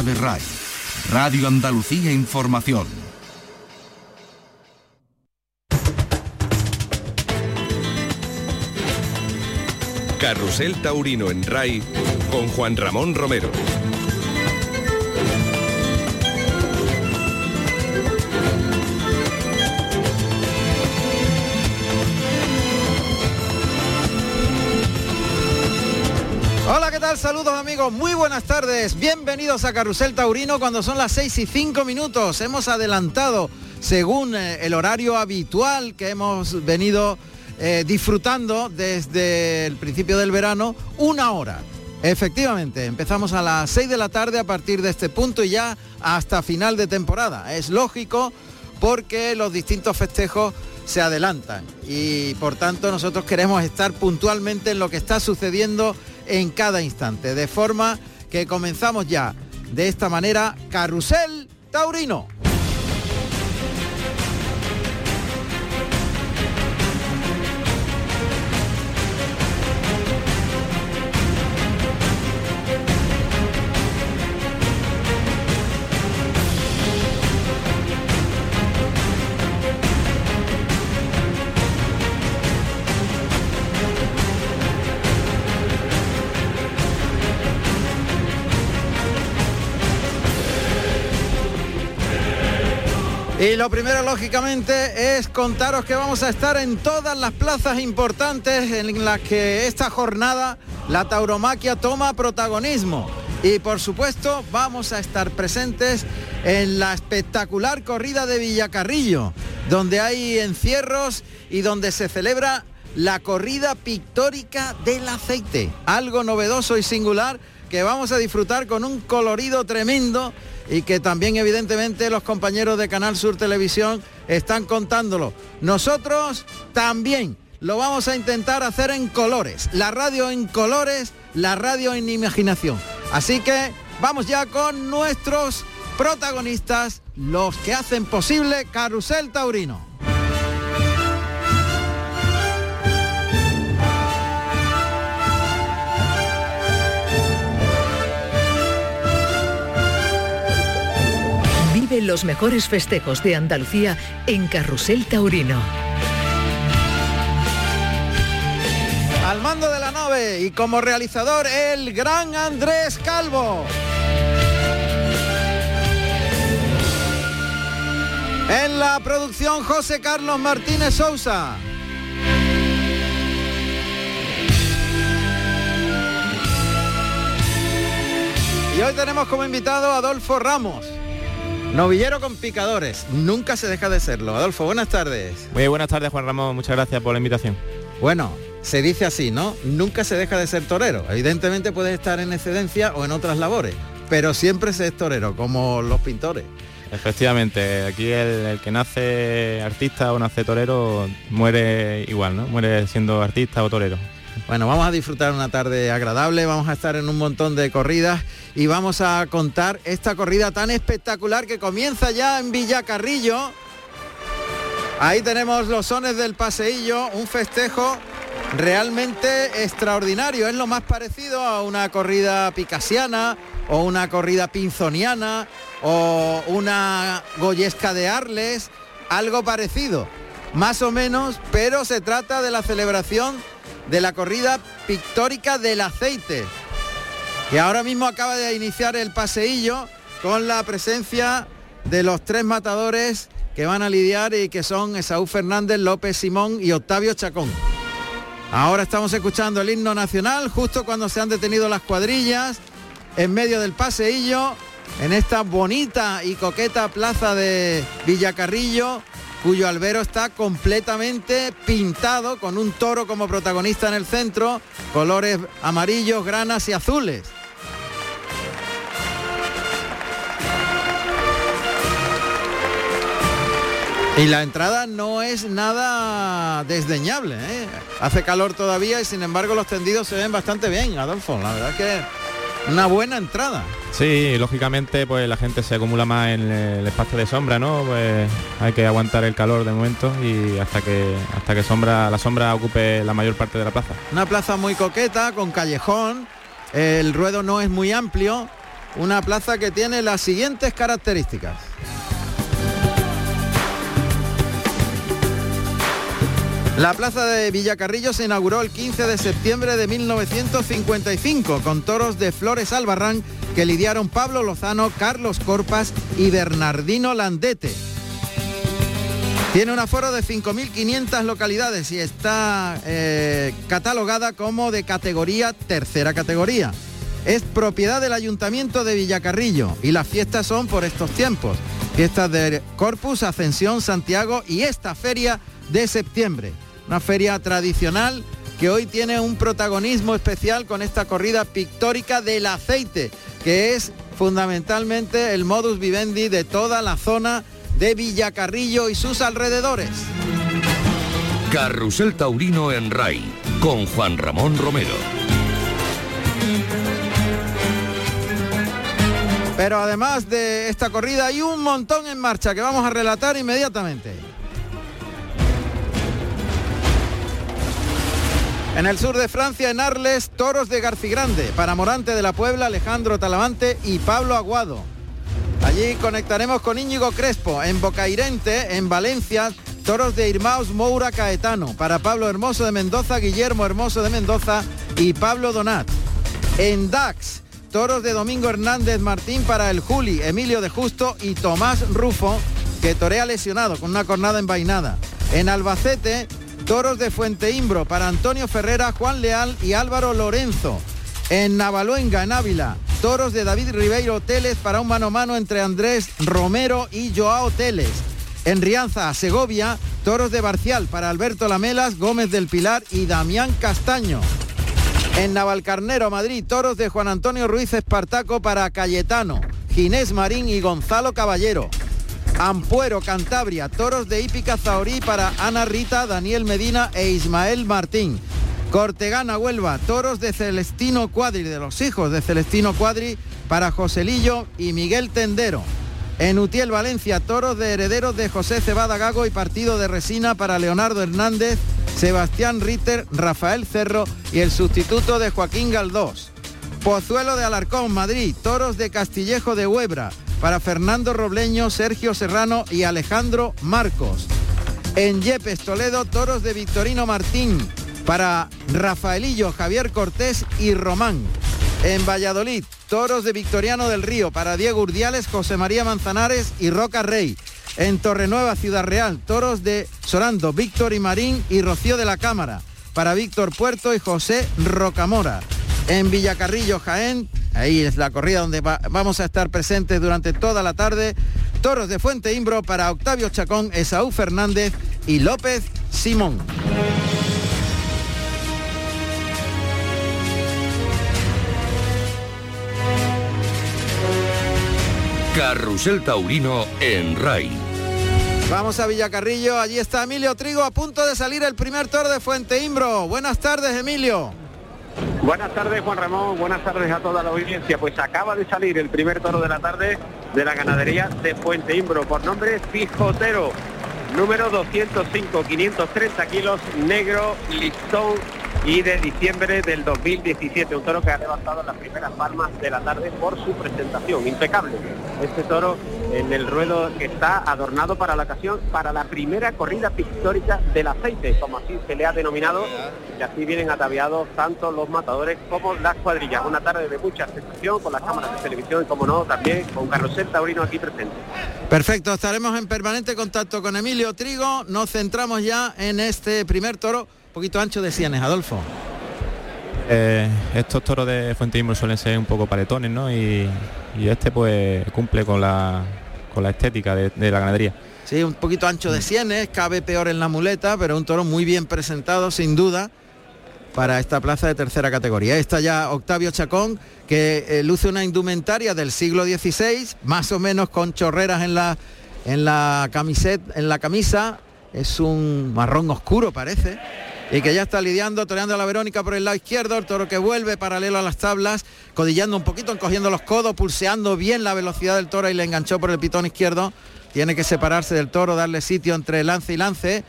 de RAI. Radio Andalucía Información. Carrusel Taurino en RAI con Juan Ramón Romero. Saludos amigos, muy buenas tardes. Bienvenidos a Carrusel Taurino cuando son las 6 y 5 minutos. Hemos adelantado, según eh, el horario habitual que hemos venido eh, disfrutando desde el principio del verano, una hora. Efectivamente, empezamos a las 6 de la tarde a partir de este punto y ya hasta final de temporada. Es lógico porque los distintos festejos se adelantan y por tanto nosotros queremos estar puntualmente en lo que está sucediendo en cada instante, de forma que comenzamos ya de esta manera Carrusel Taurino. Y lo primero, lógicamente, es contaros que vamos a estar en todas las plazas importantes en las que esta jornada la tauromaquia toma protagonismo. Y por supuesto vamos a estar presentes en la espectacular corrida de Villacarrillo, donde hay encierros y donde se celebra la corrida pictórica del aceite. Algo novedoso y singular que vamos a disfrutar con un colorido tremendo y que también evidentemente los compañeros de Canal Sur Televisión están contándolo. Nosotros también lo vamos a intentar hacer en colores. La radio en colores, la radio en imaginación. Así que vamos ya con nuestros protagonistas, los que hacen posible Carusel Taurino. Vive los mejores festejos de Andalucía en Carrusel Taurino. Al mando de la nave y como realizador el gran Andrés Calvo. En la producción José Carlos Martínez Sousa. Y hoy tenemos como invitado a Adolfo Ramos. Novillero con picadores, nunca se deja de serlo. Adolfo, buenas tardes. Muy buenas tardes, Juan Ramón, muchas gracias por la invitación. Bueno, se dice así, ¿no? Nunca se deja de ser torero. Evidentemente puedes estar en excedencia o en otras labores, pero siempre se es torero, como los pintores. Efectivamente, aquí el, el, que nace artista o nace torero muere igual, ¿no? Muere siendo artista o torero. Bueno, vamos a disfrutar una tarde agradable, vamos a estar en un montón de corridas y vamos a contar esta corrida tan espectacular que comienza ya en Villacarrillo. Ahí tenemos los sones del paseillo, un festejo realmente extraordinario. Es lo más parecido a una corrida picasiana o una corrida pinzoniana o una goyesca de Arles, algo parecido, más o menos, pero se trata de la celebración de la corrida pictórica del aceite, que ahora mismo acaba de iniciar el paseillo con la presencia de los tres matadores que van a lidiar y que son Esaú Fernández, López Simón y Octavio Chacón. Ahora estamos escuchando el himno nacional justo cuando se han detenido las cuadrillas en medio del paseillo en esta bonita y coqueta plaza de Villacarrillo cuyo albero está completamente pintado con un toro como protagonista en el centro, colores amarillos, granas y azules. Y la entrada no es nada desdeñable, ¿eh? hace calor todavía y sin embargo los tendidos se ven bastante bien, Adolfo, la verdad que una buena entrada. Sí, lógicamente pues la gente se acumula más en el espacio de sombra, ¿no? Pues hay que aguantar el calor de momento y hasta que hasta que sombra la sombra ocupe la mayor parte de la plaza. Una plaza muy coqueta con callejón, el ruedo no es muy amplio, una plaza que tiene las siguientes características. La plaza de Villacarrillo se inauguró el 15 de septiembre de 1955 con toros de Flores Albarrán que lidiaron Pablo Lozano, Carlos Corpas y Bernardino Landete. Tiene un aforo de 5.500 localidades y está eh, catalogada como de categoría tercera categoría. Es propiedad del Ayuntamiento de Villacarrillo y las fiestas son por estos tiempos. Fiestas de Corpus, Ascensión, Santiago y esta feria de septiembre. Una feria tradicional que hoy tiene un protagonismo especial con esta corrida pictórica del aceite, que es fundamentalmente el modus vivendi de toda la zona de Villacarrillo y sus alrededores. Carrusel Taurino en RAI con Juan Ramón Romero. Pero además de esta corrida hay un montón en marcha que vamos a relatar inmediatamente. En el sur de Francia, en Arles, toros de Garcigrande, para Morante de la Puebla, Alejandro Talavante y Pablo Aguado. Allí conectaremos con Íñigo Crespo, en Bocairente, en Valencia, toros de Irmaos Moura Caetano, para Pablo Hermoso de Mendoza, Guillermo Hermoso de Mendoza y Pablo Donat. En Dax, toros de Domingo Hernández Martín para el Juli, Emilio de Justo y Tomás Rufo, que torea lesionado con una cornada envainada. En Albacete, Toros de Fuente Imbro para Antonio Ferrera, Juan Leal y Álvaro Lorenzo. En Navaluenga, en Ávila, toros de David Ribeiro Teles para un mano a mano entre Andrés Romero y Joao Teles. En Rianza, Segovia, toros de Barcial para Alberto Lamelas, Gómez del Pilar y Damián Castaño. En Navalcarnero, Madrid, toros de Juan Antonio Ruiz Espartaco para Cayetano, Ginés Marín y Gonzalo Caballero. Ampuero, Cantabria, toros de Hípica Zaorí para Ana Rita, Daniel Medina e Ismael Martín. Cortegana, Huelva, toros de Celestino Cuadri, de los hijos de Celestino Cuadri para Joselillo y Miguel Tendero. En Utiel, Valencia, toros de herederos de José Cebada Gago y partido de Resina para Leonardo Hernández, Sebastián Ritter, Rafael Cerro y el sustituto de Joaquín Galdós. Pozuelo de Alarcón, Madrid, toros de Castillejo de Huebra, para Fernando Robleño, Sergio Serrano y Alejandro Marcos. En Yepes, Toledo, toros de Victorino Martín para Rafaelillo, Javier Cortés y Román. En Valladolid, toros de Victoriano del Río para Diego Urdiales, José María Manzanares y Roca Rey. En Torrenueva, Ciudad Real, toros de Sorando, Víctor y Marín y Rocío de la Cámara para Víctor Puerto y José Rocamora. En Villacarrillo, Jaén, Ahí es la corrida donde vamos a estar presentes durante toda la tarde. Toros de Fuente Imbro para Octavio Chacón, Esaú Fernández y López Simón. Carrusel Taurino en RAI. Vamos a Villacarrillo, allí está Emilio Trigo a punto de salir el primer toro de Fuente Imbro. Buenas tardes, Emilio. Buenas tardes Juan Ramón, buenas tardes a toda la audiencia. Pues acaba de salir el primer toro de la tarde de la ganadería de Fuente Imbro por nombre Fijotero, número 205, 530 kilos, negro, listón y de diciembre del 2017. Un toro que ha levantado las primeras palmas de la tarde por su presentación, impecable. Este toro en el ruedo que está adornado para la ocasión, para la primera corrida pictórica del aceite, como así se le ha denominado, y así vienen ataviados tanto los matadores como las cuadrillas. Una tarde de mucha sensación con las cámaras de televisión y, como no, también con Carrusel Taurino aquí presente. Perfecto, estaremos en permanente contacto con Emilio Trigo. Nos centramos ya en este primer toro poquito ancho de sienes, Adolfo. Eh, estos toros de Fuente suelen ser un poco paletones, ¿no? Y, este pues cumple con la, con la estética de, la ganadería. Sí, un poquito ancho de sienes, cabe peor en la muleta, pero un toro muy bien presentado, sin duda, para esta plaza de tercera categoría. Está ya Octavio Chacón, que eh, luce una indumentaria del siglo XVI, más o menos con chorreras en la, en la camiseta, en la camisa. Es un marrón oscuro, parece y que ya está lidiando, toreando a la Verónica por el lado izquierdo, el toro que vuelve paralelo a las tablas, codillando un poquito, encogiendo los codos, pulseando bien la velocidad del toro y le enganchó por el pitón izquierdo. Tiene que separarse del toro, darle sitio entre lance y lance.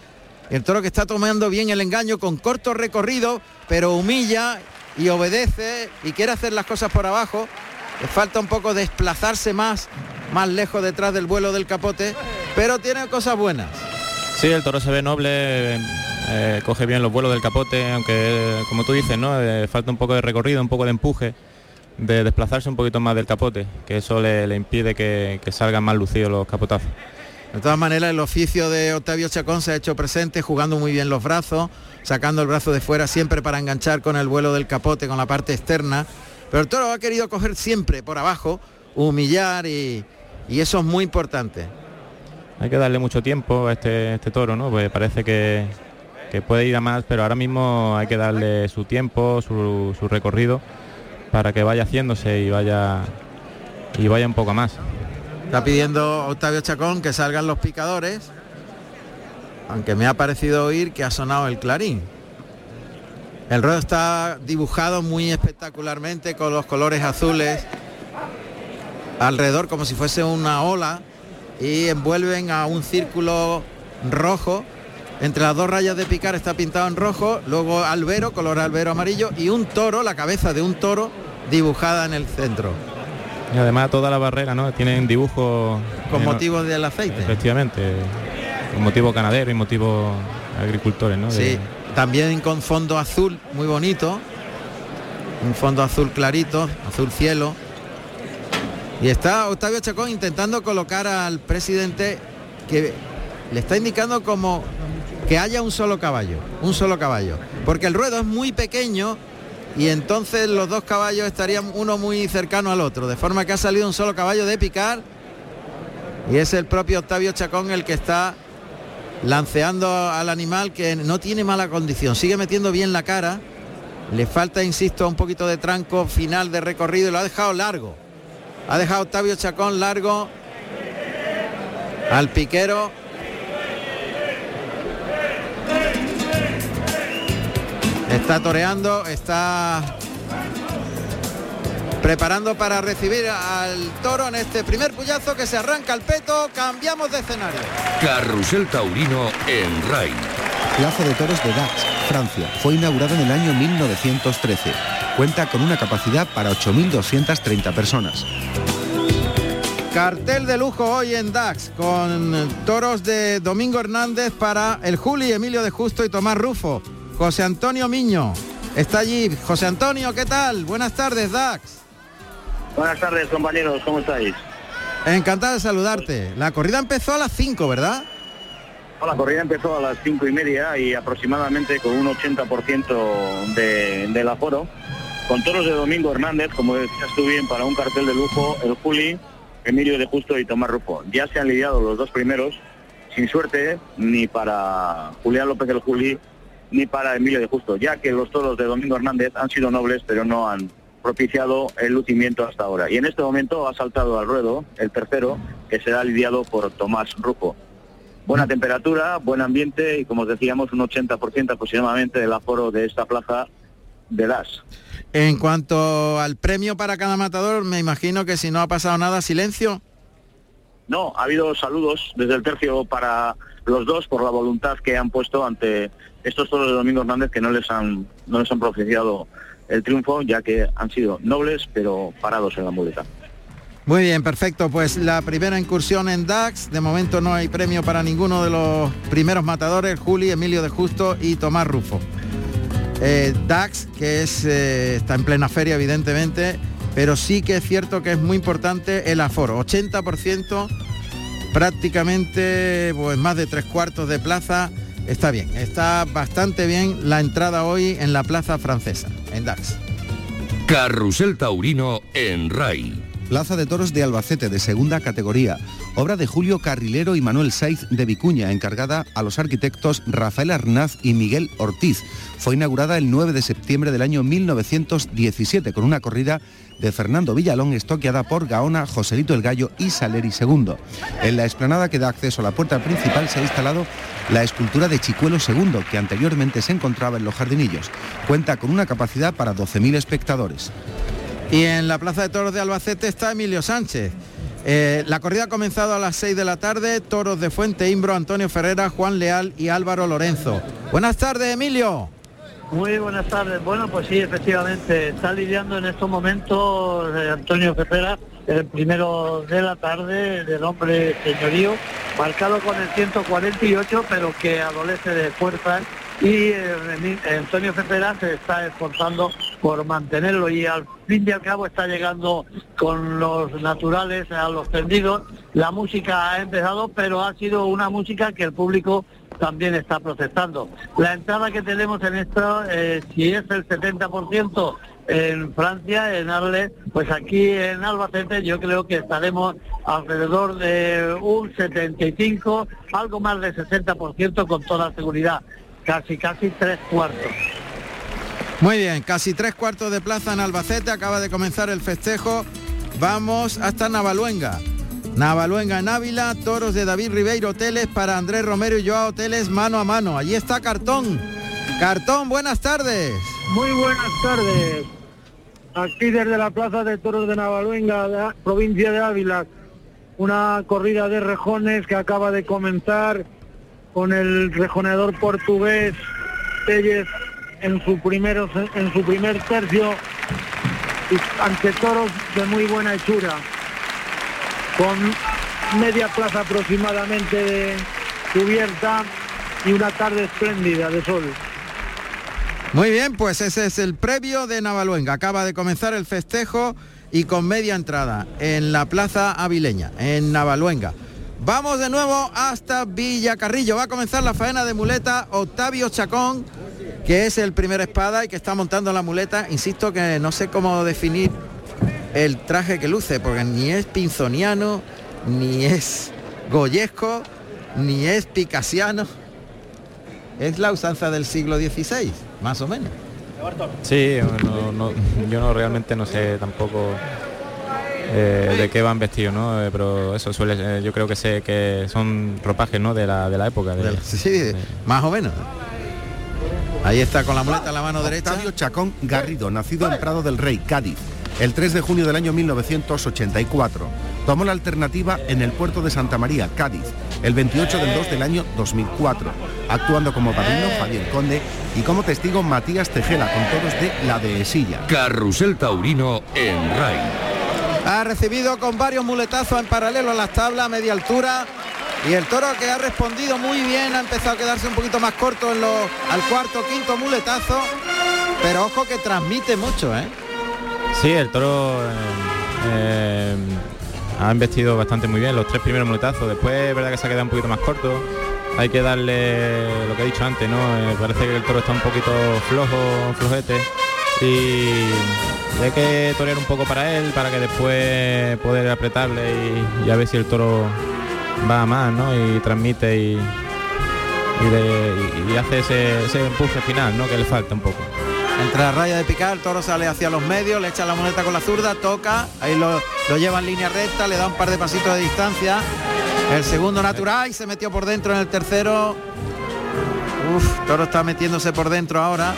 El toro que está tomando bien el engaño con corto recorrido, pero humilla y obedece y quiere hacer las cosas por abajo. Le falta un poco desplazarse más, más lejos detrás del vuelo del capote, pero tiene cosas buenas. Sí, el toro se ve noble, eh, coge bien los vuelos del capote, aunque como tú dices, ¿no? Eh, falta un poco de recorrido, un poco de empuje, de desplazarse un poquito más del capote, que eso le, le impide que, que salgan más lucidos los capotazos. De todas maneras, el oficio de Octavio Chacón se ha hecho presente, jugando muy bien los brazos, sacando el brazo de fuera siempre para enganchar con el vuelo del capote, con la parte externa. Pero el toro ha querido coger siempre por abajo, humillar y, y eso es muy importante. Hay que darle mucho tiempo a este, este toro, ¿no? Pues parece que, que puede ir a más, pero ahora mismo hay que darle su tiempo, su, su recorrido, para que vaya haciéndose y vaya y vaya un poco más. Está pidiendo Octavio Chacón que salgan los picadores, aunque me ha parecido oír que ha sonado el clarín. El ruedo está dibujado muy espectacularmente con los colores azules alrededor como si fuese una ola y envuelven a un círculo rojo. Entre las dos rayas de picar está pintado en rojo, luego albero, color albero amarillo y un toro, la cabeza de un toro dibujada en el centro. Y además toda la barrera, ¿no? Tienen dibujos Con eh, motivos del aceite. Efectivamente, con motivo ganadero y motivo agricultores, ¿no? De- Sí, también con fondo azul muy bonito. Un fondo azul clarito, azul cielo. Y está Octavio Chacón intentando colocar al presidente que le está indicando como que haya un solo caballo, un solo caballo. Porque el ruedo es muy pequeño y entonces los dos caballos estarían uno muy cercano al otro. De forma que ha salido un solo caballo de picar y es el propio Octavio Chacón el que está lanceando al animal que no tiene mala condición, sigue metiendo bien la cara, le falta, insisto, un poquito de tranco final de recorrido y lo ha dejado largo. Ha dejado Octavio Chacón largo al piquero. Está toreando, está preparando para recibir al toro en este primer puyazo que se arranca el peto. Cambiamos de escenario. Carrusel Taurino en RAI. Plaza de Toros de Dax, Francia. Fue inaugurado en el año 1913. Cuenta con una capacidad para 8.230 personas. Cartel de lujo hoy en DAX con toros de Domingo Hernández para el Juli, Emilio de Justo y Tomás Rufo. José Antonio Miño está allí. José Antonio, ¿qué tal? Buenas tardes, DAX. Buenas tardes, compañeros, ¿cómo estáis? Encantado de saludarte. La corrida empezó a las 5, ¿verdad? La corrida empezó a las cinco y media y aproximadamente con un 80% de, del aforo, con toros de Domingo Hernández, como decías tú bien, para un cartel de lujo, el Juli, Emilio de Justo y Tomás Rufo. Ya se han lidiado los dos primeros, sin suerte, ni para Julián López del Juli, ni para Emilio de Justo, ya que los toros de Domingo Hernández han sido nobles, pero no han propiciado el lucimiento hasta ahora. Y en este momento ha saltado al ruedo el tercero, que será lidiado por Tomás Rufo. Buena temperatura, buen ambiente y como os decíamos un 80% aproximadamente del aforo de esta plaza de las. En cuanto al premio para cada matador, me imagino que si no ha pasado nada, silencio. No, ha habido saludos desde el tercio para los dos por la voluntad que han puesto ante estos toros de Domingo Hernández que no les han no les han propiciado el triunfo ya que han sido nobles pero parados en la muleta. Muy bien, perfecto. Pues la primera incursión en DAX. De momento no hay premio para ninguno de los primeros matadores, Juli, Emilio de Justo y Tomás Rufo. Eh, DAX, que es, eh, está en plena feria, evidentemente, pero sí que es cierto que es muy importante el aforo. 80%, prácticamente pues, más de tres cuartos de plaza. Está bien, está bastante bien la entrada hoy en la plaza francesa, en DAX. Carrusel Taurino en RAI. Plaza de Toros de Albacete de segunda categoría, obra de Julio Carrilero y Manuel Saiz de Vicuña, encargada a los arquitectos Rafael Arnaz y Miguel Ortiz. Fue inaugurada el 9 de septiembre del año 1917 con una corrida de Fernando Villalón estoqueada por Gaona, Joselito el Gallo y Saleri II. En la explanada que da acceso a la puerta principal se ha instalado la escultura de Chicuelo II, que anteriormente se encontraba en los jardinillos. Cuenta con una capacidad para 12.000 espectadores. Y en la Plaza de Toros de Albacete está Emilio Sánchez. Eh, la corrida ha comenzado a las 6 de la tarde. Toros de Fuente Imbro, Antonio Ferrera, Juan Leal y Álvaro Lorenzo. Buenas tardes, Emilio. Muy buenas tardes. Bueno, pues sí, efectivamente, está lidiando en estos momentos eh, Antonio Cepeda, el primero de la tarde del hombre señorío, marcado con el 148, pero que adolece de fuerza y eh, Antonio Cepeda se está esforzando por mantenerlo y al fin y al cabo está llegando con los naturales a los tendidos. La música ha empezado, pero ha sido una música que el público también está protestando. La entrada que tenemos en esto, eh, si es el 70% en Francia, en Arles, pues aquí en Albacete yo creo que estaremos alrededor de un 75, algo más de 60% con toda seguridad, casi casi tres cuartos. Muy bien, casi tres cuartos de plaza en Albacete, acaba de comenzar el festejo. Vamos hasta Navaluenga. Navaluenga en Ávila, toros de David Ribeiro Hoteles para Andrés Romero y Joao Hoteles mano a mano. Allí está Cartón. Cartón, buenas tardes. Muy buenas tardes. Aquí desde la Plaza de Toros de Navaluenga, provincia de Ávila, una corrida de rejones que acaba de comenzar con el rejoneador portugués Tellez en su, en su primer tercio ante toros de muy buena hechura con media plaza aproximadamente cubierta y una tarde espléndida de sol. Muy bien, pues ese es el previo de Navaluenga. Acaba de comenzar el festejo y con media entrada en la plaza avileña, en Navaluenga. Vamos de nuevo hasta Villacarrillo. Va a comenzar la faena de muleta Octavio Chacón, que es el primer espada y que está montando la muleta. Insisto que no sé cómo definir el traje que luce, porque ni es pinzoniano, ni es goyesco, ni es picasiano. Es la usanza del siglo XVI, más o menos. Sí, yo no realmente no sé tampoco eh, de qué van vestidos, ¿no? Eh, pero eso suele, yo creo que sé que son ropajes, ¿no? De la, de la época. De, sí, más o menos. Ahí está con la muleta en la mano derecha. Octavio Chacón Garrido, nacido en Prado del Rey, Cádiz el 3 de junio del año 1984. Tomó la alternativa en el puerto de Santa María, Cádiz, el 28 del 2 del año 2004, actuando como padrino Javier Conde y como testigo Matías Tejela con todos de la Dehesilla. Carrusel Taurino en RAI. Ha recibido con varios muletazos en paralelo a las tablas a media altura y el toro que ha respondido muy bien ha empezado a quedarse un poquito más corto en los, al cuarto, quinto muletazo, pero ojo que transmite mucho, ¿eh? Sí, el toro eh, eh, ha investido bastante muy bien los tres primeros muletazos. Después es verdad que se ha quedado un poquito más corto. Hay que darle lo que he dicho antes, ¿no? Eh, parece que el toro está un poquito flojo, flojete. Y, hay que torear un poco para él, para que después poder apretarle y, a ver si el toro va a más, ¿no? Y transmite y, y, hace ese, ese empuje final, ¿no? Que le falta un poco. Entre la raya de picar, el toro sale hacia los medios, le echa la moneta con la zurda, toca, ahí lo, lleva en línea recta, le da un par de pasitos de distancia. El segundo natural y se metió por dentro en el tercero. Uf, toro está metiéndose por dentro ahora.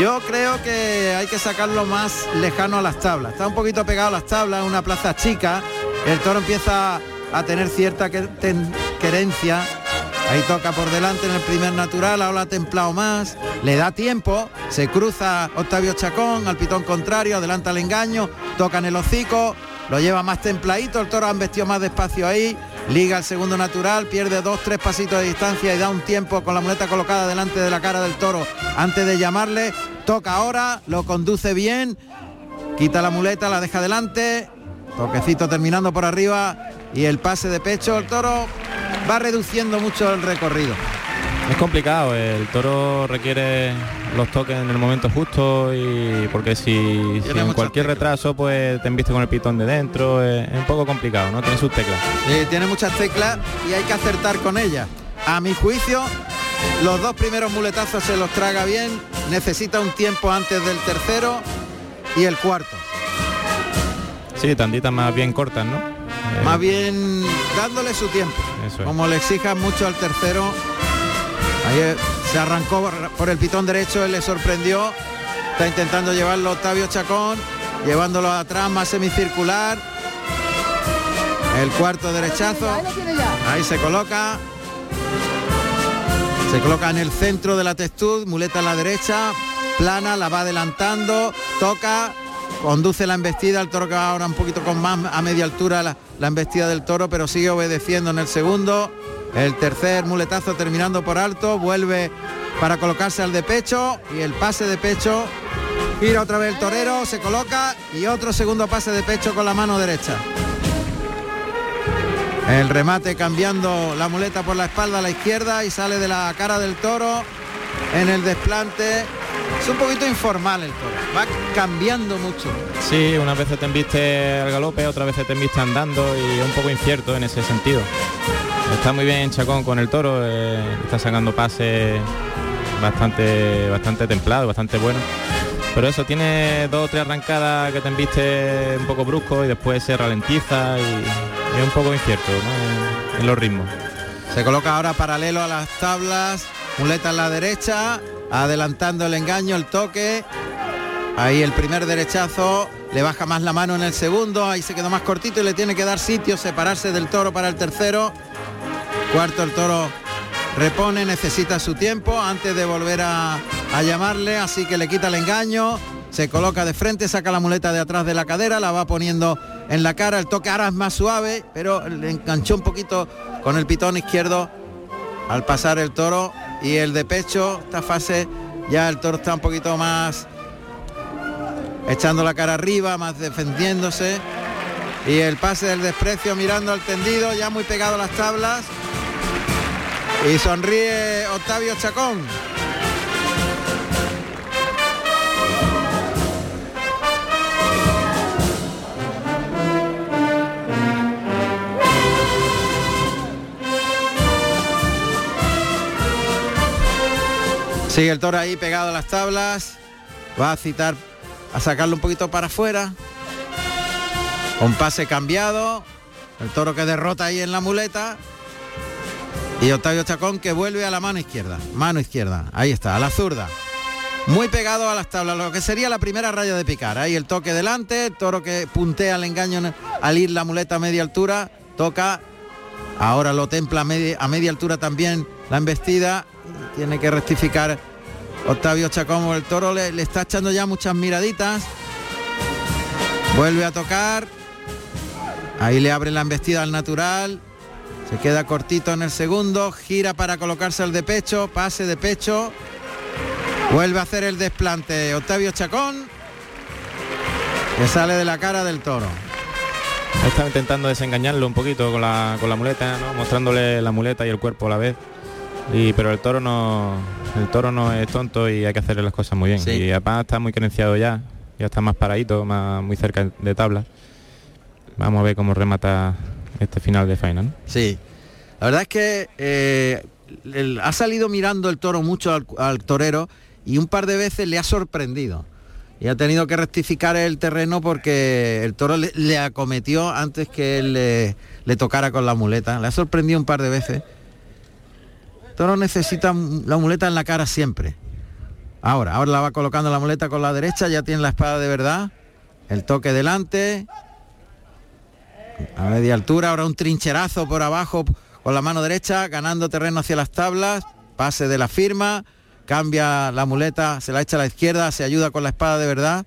Yo creo que hay que sacarlo más lejano a las tablas. Está un poquito pegado a las tablas, una plaza chica. El toro empieza a tener cierta querencia. Ahí toca por delante en el primer natural, ahora ha templado más, le da tiempo, se cruza Octavio Chacón al pitón contrario, adelanta el engaño, toca en el hocico, lo lleva más templadito, el toro han vestido más despacio ahí, liga el segundo natural, pierde dos, tres pasitos de distancia y da un tiempo con la muleta colocada delante de la cara del toro. Antes de llamarle, toca ahora, lo conduce bien, quita la muleta, la deja delante, toquecito terminando por arriba y el pase de pecho, el toro va reduciendo mucho el recorrido. Es complicado, el toro requiere los toques en el momento justo y porque si, en cualquier retraso pues te embiste con el pitón de dentro, es, un poco complicado, ¿no? Tiene sus teclas. Sí, tiene muchas teclas y hay que acertar con ellas. A mi juicio, los dos primeros muletazos se los traga bien, necesita un tiempo antes del tercero y el cuarto. Sí, tanditas más bien cortas, ¿no? Más bien dándole su tiempo. Como le exija mucho al tercero. Ahí eh, se arrancó por el pitón derecho, él le sorprendió. Está intentando llevarlo Octavio Chacón, llevándolo atrás más semicircular. El cuarto derechazo. Ahí se coloca. Se coloca en el centro de la textud, muleta a la derecha, plana, la va adelantando, toca, conduce la embestida, el toro que va ahora un poquito con más a media altura la, la embestida del toro, pero sigue obedeciendo en el segundo. El tercer muletazo terminando por alto, vuelve para colocarse al de pecho y el pase de pecho. Gira otra vez el torero, se coloca y otro segundo pase de pecho con la mano derecha. El remate cambiando la muleta por la espalda a la izquierda y sale de la cara del toro en el desplante. Es un poquito informal el toro, va cambiando mucho. Sí, unas veces te embiste al galope, otras veces te embiste andando y es un poco incierto en ese sentido. Está muy bien Chacón con el toro, eh, está sacando pases bastante, bastante templado, bastante bueno. Pero eso, tiene dos o tres arrancadas que te embiste un poco brusco y después se ralentiza y, y es un poco incierto ¿no? en, en los ritmos. Se coloca ahora paralelo a las tablas, muleta en la derecha, adelantando el engaño, el toque. Ahí el primer derechazo, le baja más la mano en el segundo, ahí se quedó más cortito y le tiene que dar sitio, separarse del toro para el tercero. Cuarto el toro repone, necesita su tiempo antes de volver a, a llamarle, así que le quita el engaño, se coloca de frente, saca la muleta de atrás de la cadera, la va poniendo en la cara, el toque ahora es más suave, pero le enganchó un poquito con el pitón izquierdo. Al pasar el toro y el de pecho, esta fase ya el toro está un poquito más echando la cara arriba, más defendiéndose y el pase del desprecio mirando al tendido, ya muy pegado a las tablas y sonríe Octavio Chacón. Sigue el toro ahí pegado a las tablas. Va a citar a sacarlo un poquito para afuera. Con pase cambiado. El toro que derrota ahí en la muleta. Y Octavio Chacón que vuelve a la mano izquierda. Mano izquierda. Ahí está, a la zurda. Muy pegado a las tablas, lo que sería la primera raya de picar. Ahí el toque delante, el toro que puntea el engaño al ir la muleta a media altura. Toca. Ahora lo templa a media, a media altura también la embestida. Tiene que rectificar Octavio Chacón. El toro le, está echando ya muchas miraditas. Vuelve a tocar. Ahí le abre la embestida al natural. Se queda cortito en el segundo. Gira para colocarse al de pecho. Pase de pecho. Vuelve a hacer el desplante. Octavio Chacón. Que sale de la cara del toro. Estaba intentando desengañarlo un poquito con la, con la muleta, mostrándole la muleta y el cuerpo a la vez. Y, pero el toro no el toro no es tonto y hay que hacerle las cosas muy bien. Sí. Y además está muy carenciado ya, ya está más paradito, más, muy cerca de tabla. Vamos a ver cómo remata este final de faena. ¿no? Sí. La verdad es que eh, el- ha salido mirando el toro mucho al, al torero y un par de veces le ha sorprendido. Y ha tenido que rectificar el terreno porque el toro le, le acometió antes que él le, le tocara con la muleta. Le ha sorprendido un par de veces. Toro necesita la muleta en la cara siempre. Ahora, ahora la va colocando la muleta con la derecha, ya tiene la espada de verdad. El toque delante. A media altura, ahora un trincherazo por abajo con la mano derecha, ganando terreno hacia las tablas, pase de la firma, cambia la muleta, se la echa a la izquierda, se ayuda con la espada de verdad,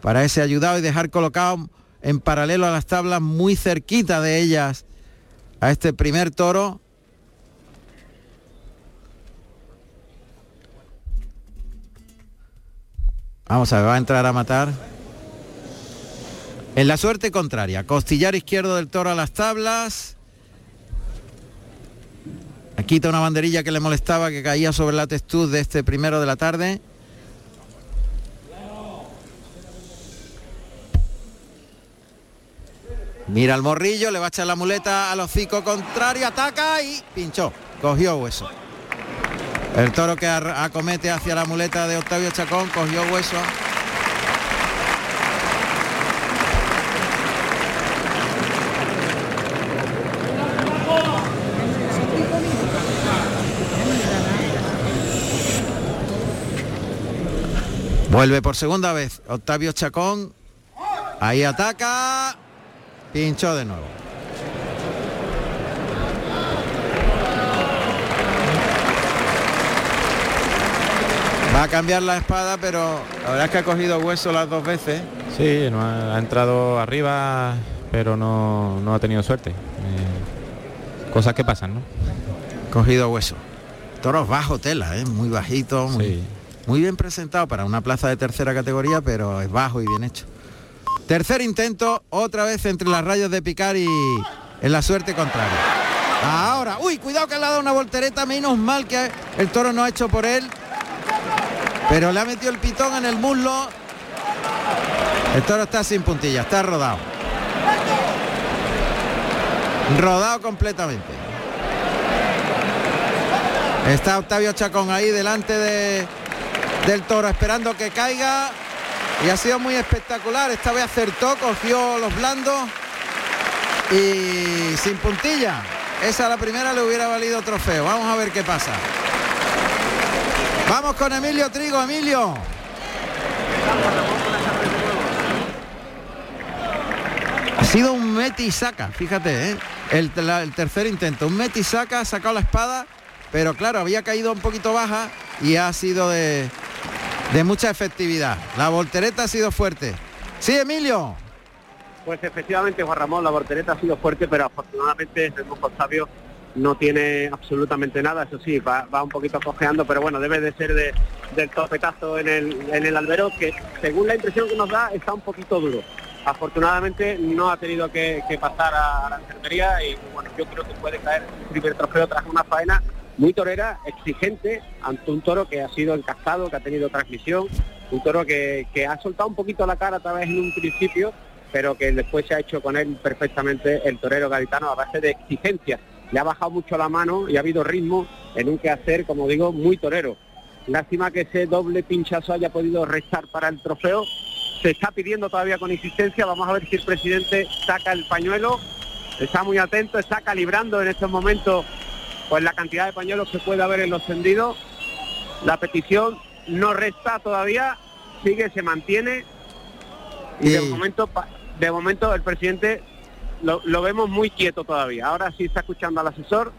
para ese ayudado y dejar colocado en paralelo a las tablas, muy cerquita de ellas, a este primer toro. Vamos a ver, va a entrar a matar. En la suerte contraria, costillar izquierdo del toro a las tablas. Quita una banderilla que le molestaba que caía sobre la textud de este primero de la tarde. Mira el morrillo, le va a echar la muleta al hocico contrario, ataca y pinchó, cogió hueso. El toro que acomete hacia la muleta de Octavio Chacón cogió hueso. Vuelve por segunda vez Octavio Chacón. Ahí ataca. Pinchó de nuevo. Va a cambiar la espada, pero la verdad es que ha cogido hueso las dos veces. Sí, no ha, ha entrado arriba, pero no, no ha tenido suerte. Eh, cosas que pasan, ¿no? Cogido hueso. Toros bajo tela, ¿eh? muy bajito, muy, muy bien presentado para una plaza de tercera categoría, pero es bajo y bien hecho. Tercer intento, otra vez entre las rayas de picar y en la suerte contraria. Ahora, uy, cuidado que le ha dado una voltereta, menos mal que el toro no ha hecho por él. Pero le ha metido el pitón en el muslo. El toro está sin puntilla, está rodado. Rodado completamente. Está Octavio Chacón ahí delante de, del toro esperando que caiga. Y ha sido muy espectacular. Esta vez acertó, cogió los blandos y sin puntilla. Esa la primera le hubiera valido trofeo. Vamos a ver qué pasa. Vamos con Emilio Trigo, Emilio. Ha sido un meti saca, fíjate, ¿eh? el, tercer intento. Un meti saca, ha sacado la espada, pero claro, había caído un poquito baja y ha sido de, mucha efectividad. La voltereta ha sido fuerte. Sí, Emilio. Pues efectivamente, Juan Ramón, la voltereta ha sido fuerte, pero afortunadamente Octavio no tiene absolutamente nada, eso sí, va, va un poquito cojeando, pero bueno, debe de ser de- del topetazo en el, en el albero, que según la impresión que nos da, está un poquito duro. Afortunadamente no ha tenido que, pasar a, la enfermería y bueno, yo creo que puede caer su primer trofeo tras una faena muy torera, exigente, ante un toro que ha sido encastado, que ha tenido transmisión, un toro que, ha soltado un poquito la cara tal vez en un principio, pero que después se ha hecho con él perfectamente el torero gaditano a base de exigencia. Le ha bajado mucho la mano y ha habido ritmo en un quehacer, como digo, muy torero. Lástima que ese doble pinchazo haya podido restar para el trofeo. Se está pidiendo todavía con insistencia. Vamos a ver si el presidente saca el pañuelo. Está muy atento, está calibrando en estos momentos pues la cantidad de pañuelos que puede haber en los tendidos. La petición no resta todavía, sigue, se mantiene. Y de momento, de momento el presidente lo, lo vemos muy quieto todavía. Ahora sí está escuchando al asesor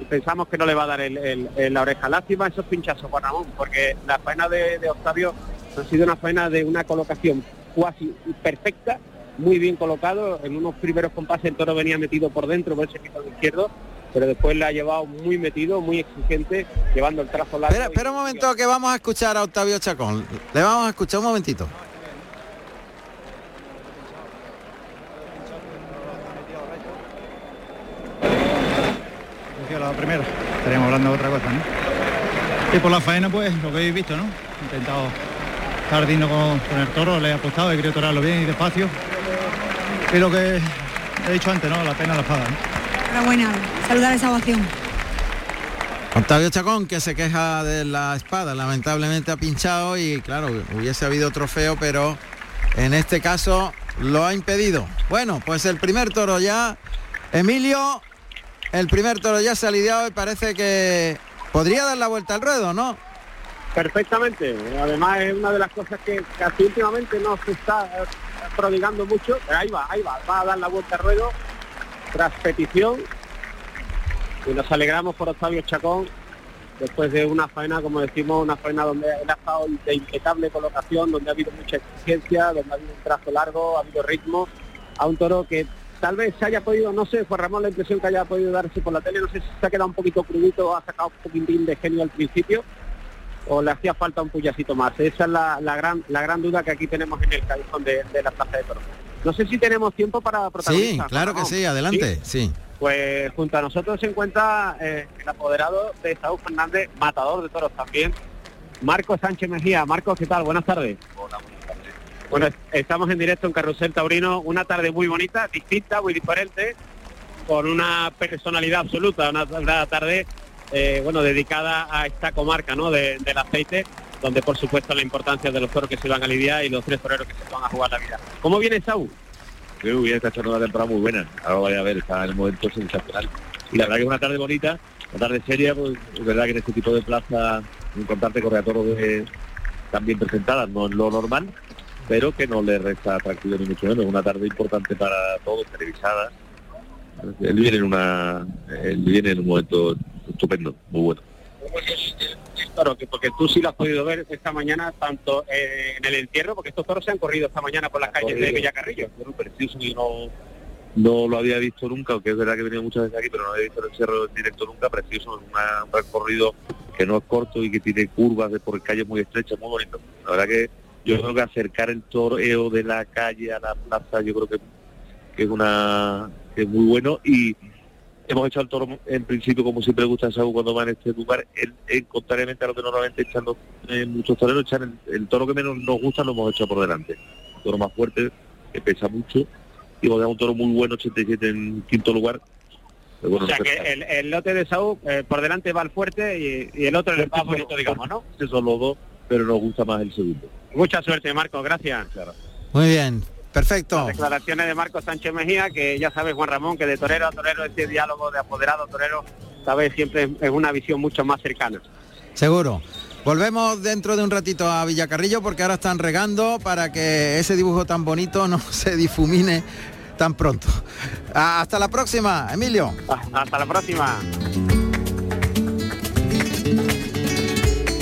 y pensamos que no le va a dar el, el- el- la oreja. Lástima esos pinchazos, Juan Ramón, porque la faena de, de Octavio ha sido una faena de una colocación cuasi perfecta, muy bien colocado. En unos primeros compases el toro venía metido por dentro por ese pitón izquierdo, pero después le ha llevado muy metido, muy exigente, llevando el trazo largo. Espera, espera un momento que vamos a escuchar a Octavio Chacón. Le vamos a escuchar un momentito. La primera, estaríamos hablando de otra cosa, ¿no? Y por la faena, pues, lo que habéis visto, ¿no? He intentado estar digno con, con el toro, le he apostado, he querido torarlo bien y despacio. Y lo que he dicho antes, ¿no? La pena la espada, ¿no? Enhorabuena, saludar esa ovación. Octavio Chacón que se queja de la espada, lamentablemente ha pinchado y claro, hubiese habido trofeo, pero en este caso lo ha impedido. Bueno, pues el primer toro ya, Emilio, el primer toro ya se ha lidiado y parece que podría dar la vuelta al ruedo, ¿no? Perfectamente. Además es una de las cosas que casi últimamente no se está eh, prodigando mucho. Pero ahí va, ahí va, va a dar la vuelta al ruedo tras petición. Y nos alegramos por Octavio Chacón después de una faena, como decimos, una faena donde él ha estado de impecable colocación, donde ha habido mucha exigencia, donde ha habido un trazo largo, ha habido ritmo, a un toro que tal vez se haya podido, no sé, Juan Ramón la impresión que haya podido darse por la tele, no sé si se ha quedado un poquito crudito, ha sacado un poquitín de genio al principio, o le hacía falta un puyacito más. Esa es la, la gran la gran duda que aquí tenemos en el callejón de, de la Plaza de Toros. No sé si tenemos tiempo para Sí, protagonizar. claro que sí, adelante, sí. Pues junto a nosotros se encuentra eh, el apoderado de Saúl Fernández, matador de toros también, Marcos Sánchez Mejía. Marcos, ¿qué tal? Buenas tardes. Bueno, estamos en directo en Carrusel Taurino, una tarde muy bonita, distinta, muy diferente, con una personalidad absoluta, una, una tarde eh, bueno dedicada a esta comarca ¿no? de- del aceite, donde por supuesto la importancia de los toros que se van a lidiar y los tres toreros que se van a jugar la vida. ¿Cómo viene Saúl? Muy bien, está echando una temporada muy buena. Ahora vaya a ver, está en el momento sensacional. Y la verdad que es una tarde bonita, una tarde seria, pues es verdad que en este tipo de plaza encontrarte correatoros de tan bien presentadas no es lo normal, pero que no le resta atractivo ni mucho menos. Una tarde importante para todos, televisada. Él viene en una él viene en un momento estupendo, muy bueno. Claro, que porque tú sí lo has podido ver esta mañana, tanto eh, en el entierro, porque estos toros se han corrido esta mañana por las calles de. Villacarrillo. Bueno, precioso y no, no lo había visto nunca, aunque es verdad que he venido muchas veces aquí, pero no había visto el cerro en directo nunca, precioso, una- un recorrido que no es corto y que tiene curvas de por calles muy estrechas, muy bonito. La verdad que yo creo que acercar el toreo de la calle a la plaza, yo creo que, que es una que es muy bueno y hemos hecho al toro en principio como siempre gusta Saúl cuando va en este lugar, el- el contrariamente a lo que normalmente echan los- eh, muchos toreros, echan el, el toro que menos nos gusta lo hemos hecho por delante. Un toro más fuerte, que pesa mucho, y hemos dado un toro muy bueno, 87 en quinto lugar. Bueno, o sea no que el, el lote de Saúl eh, por delante va el fuerte y, y el otro el más bonito, digamos, ¿no? esos son los dos, pero nos gusta más el segundo. Mucha suerte, Marco, gracias. Muy bien, perfecto. Declaraciones de Marco Sánchez Mejía, que ya sabes, Juan Ramón, que de torero a torero, este diálogo de apoderado a torero, sabes, siempre es- una visión mucho más cercana. Seguro. Volvemos dentro de un ratito a Villacarrillo porque ahora están regando para que ese dibujo tan bonito no se difumine tan pronto. Hasta la próxima, Emilio. Hasta la próxima.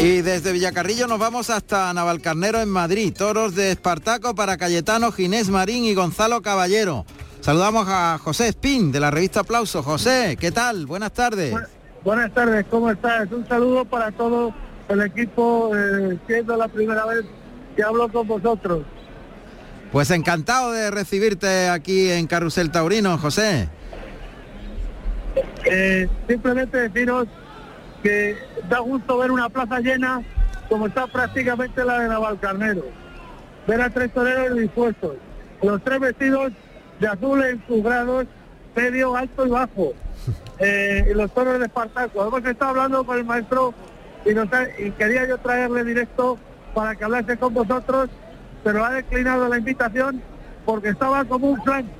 Y desde Villacarrillo nos vamos hasta Navalcarnero en Madrid. Toros de Espartaco para Cayetano, Ginés Marín y Gonzalo Caballero. Saludamos a José Espín de la revista Aplauso. José, ¿qué tal? Buenas tardes. Buenas tardes, ¿cómo estás? Un saludo para todo el equipo, eh, siendo la primera vez que hablo con vosotros. Pues encantado de recibirte aquí en Carrusel Taurino, José. Eh, simplemente deciros que da gusto ver una plaza llena como está prácticamente la de Navalcarnero. Ver a tres toreros dispuestos, los tres vestidos de azul en sus grados, medio, alto y bajo. Eh, y los toros de Espartaco. Hemos estado hablando con el maestro y, nos ha- y quería yo traerle directo para que hablase con vosotros, pero ha declinado la invitación porque estaba como un flan.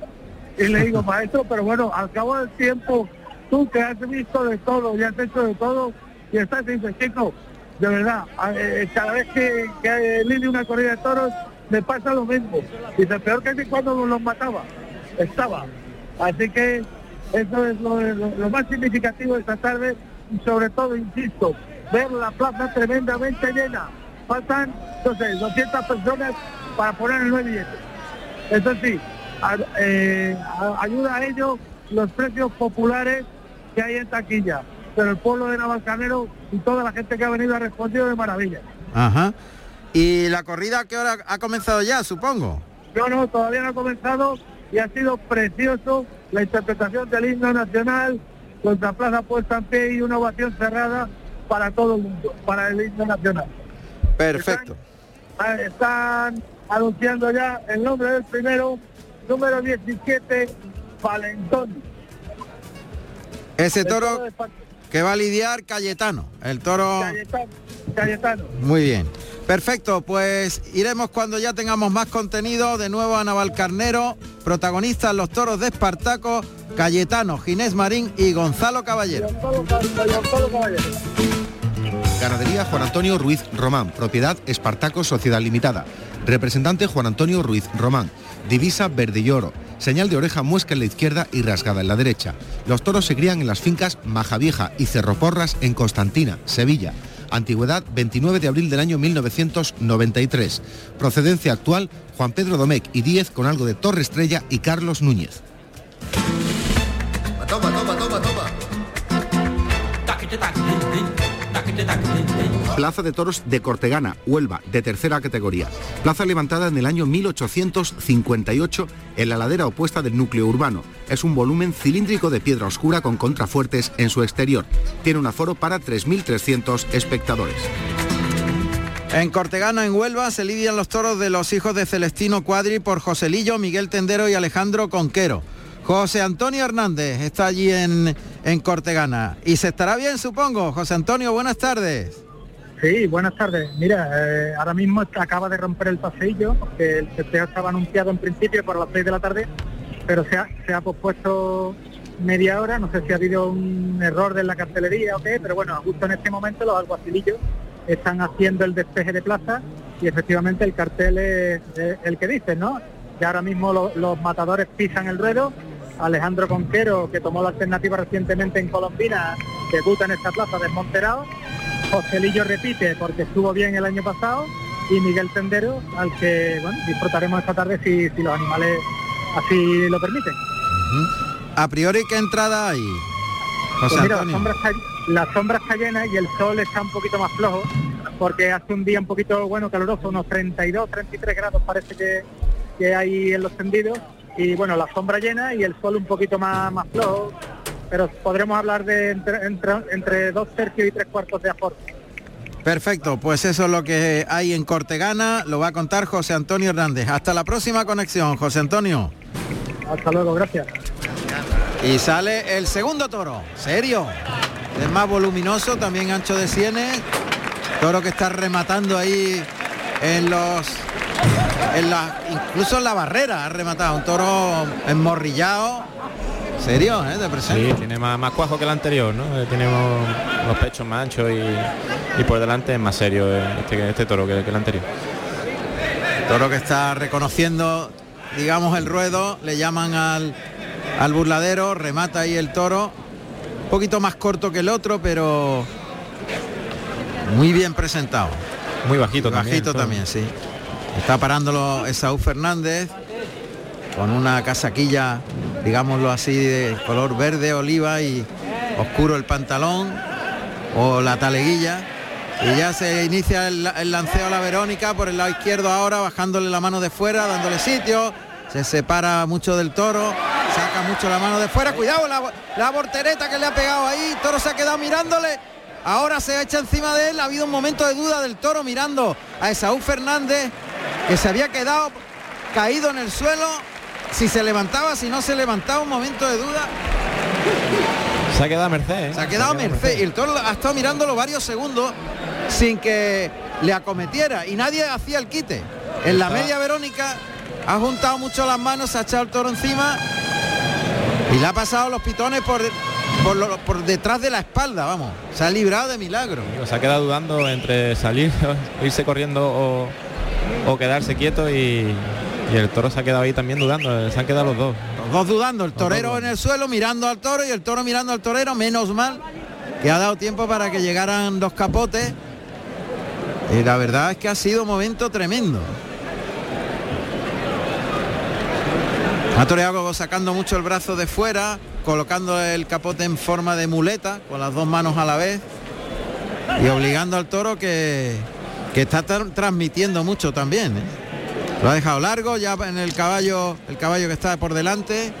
Y le digo, maestro, pero bueno, al cabo del tiempo, tú que has visto de todo y has hecho de todo, y estás y chico, de verdad, a- eh, cada vez que, que una corrida de toros, me pasa lo mismo. Dice, peor que si cuando los mataba, estaba. Así que eso es lo, más significativo de esta tarde y sobre todo, insisto, ver la plaza tremendamente llena. Faltan, sé, 200 personas para poner el nuevo billete. Eso sí, eh, ayuda a ello los precios populares que hay en taquilla. Pero el pueblo de Navalcarnero y toda la gente que ha venido ha respondido de maravilla. Ajá. ¿Y la corrida a qué hora ha comenzado ya, supongo? No, no, todavía no ha comenzado y ha sido precioso la interpretación del himno nacional, nuestra plaza puesta en pie y una ovación cerrada para todo el mundo, para el himno nacional. Perfecto. Ah, Están anunciando ya el nombre del primero, número 17, Valentón. Ese toro que va a lidiar Cayetano. El toro... Cayetano. Cayetano. Muy bien. Perfecto, pues iremos cuando ya tengamos más contenido. De nuevo a Navalcarnero, protagonistas los toros de Espartaco, Cayetano, Ginés Marín y Gonzalo Caballero. Ganadería Juan Antonio Ruiz Román, propiedad Espartaco Sociedad Limitada. Representante Juan Antonio Ruiz Román. Divisa verde y oro. Señal de oreja muesca en la izquierda y rasgada en la derecha. Los toros se crían en las fincas Majavieja y Cerroporras en Constantina, Sevilla. Antigüedad 29 de abril del año 1993. Procedencia actual Juan Pedro Domecq y Díez con algo de Torre Estrella y Carlos Núñez. Plaza de Toros de Cortegana, Huelva, de tercera categoría. Plaza levantada en el año 1858 en la ladera opuesta del núcleo urbano. Es un volumen cilíndrico de piedra oscura con contrafuertes en su exterior. Tiene un aforo para 3.300 espectadores. En Cortegana, en Huelva, se lidian los toros de los hijos de Celestino Cuadri por Joselillo, Miguel Tendero y Alejandro Conquero. José Antonio Hernández está allí en, en Cortegana. Y se estará bien, supongo. José Antonio, buenas tardes. Sí, buenas tardes. Mira, eh, ahora mismo acaba de romper el pasillo, porque el sorteo estaba anunciado en principio para las 6 de la tarde, pero se ha, se ha pospuesto media hora, no sé si ha habido un error de la cartelería o qué, pero bueno, justo en este momento los alguacilillos están haciendo el despeje de plaza y efectivamente el cartel es, el que dice, ¿no? Ya ahora mismo lo- los matadores pisan el ruedo, Alejandro Conquero, que tomó la alternativa recientemente en Colombina, debuta en esta plaza desmonterado. Joselillo repite porque estuvo bien el año pasado y Miguel Tendero, al que bueno, disfrutaremos esta tarde si, si los animales así lo permiten. A priori, ¿qué entrada hay? José Pues mira, la sombra, está, la sombra está llena y el sol está un poquito más flojo porque hace un día un poquito bueno caluroso, unos 32, 33 grados parece que, que hay en los tendidos y bueno, la sombra llena y el sol un poquito más, más flojo, pero podremos hablar de entre, entre, entre dos tercios y tres cuartos de aforo. Perfecto, pues eso es lo que hay en Cortegana, lo va a contar José Antonio Hernández. Hasta la próxima conexión, José Antonio. Hasta luego, gracias. Y sale el segundo toro, serio. Es más voluminoso, también ancho de sienes. Toro que está rematando ahí en los. En la, incluso en la barrera ha rematado. Un toro enmorrillado. Serio, ¿eh? De presente. Sí, tiene más, más cuajo que el anterior, ¿no? Eh, Tiene mo- los pechos más anchos y, y por delante es más serio eh, este, este toro que, que el anterior. Toro que está reconociendo, digamos, el ruedo. Le llaman al, al burladero. Remata ahí el toro. Un poquito más corto que el otro, pero muy bien presentado. Muy bajito también. Bajito todo. también, sí. Está parándolo Esaú Fernández con una casaquilla, digámoslo así, de color verde, oliva y oscuro el pantalón o la taleguilla. Y ya se inicia el, lanceo a la Verónica por el lado izquierdo ahora, bajándole la mano de fuera, dándole sitio. Se separa mucho del toro, saca mucho la mano de fuera. Cuidado la, la voltereta que le ha pegado ahí. Toro se ha quedado mirándole. Ahora se echa encima de él. Ha habido un momento de duda del toro mirando a Esaú Fernández, que se había quedado caído en el suelo. Si se levantaba, si no se levantaba, un momento de duda. Se ha quedado a merced. ¿eh? Se ha quedado merced y el toro ha estado mirándolo varios segundos sin que le acometiera y nadie hacía el quite. En la media Verónica ha juntado mucho las manos, se ha echado el toro encima y le ha pasado los pitones por, por, lo- por detrás de la espalda, vamos. Se ha librado de milagro. Se ha quedado dudando entre salir, irse corriendo o, o quedarse quieto y, y el toro se ha quedado ahí también dudando. Se han quedado los dos. Los dos dudando, el torero en el suelo mirando al toro y el toro mirando al torero, menos mal que ha dado tiempo para que llegaran dos capotes. Y la verdad es que ha sido un momento tremendo. Ha toreado sacando mucho el brazo de fuera, colocando el capote en forma de muleta, con las dos manos a la vez, y obligando al toro que, que está tra- transmitiendo mucho también. ¿eh? Lo ha dejado largo ya en el caballo, el caballo que está por delante.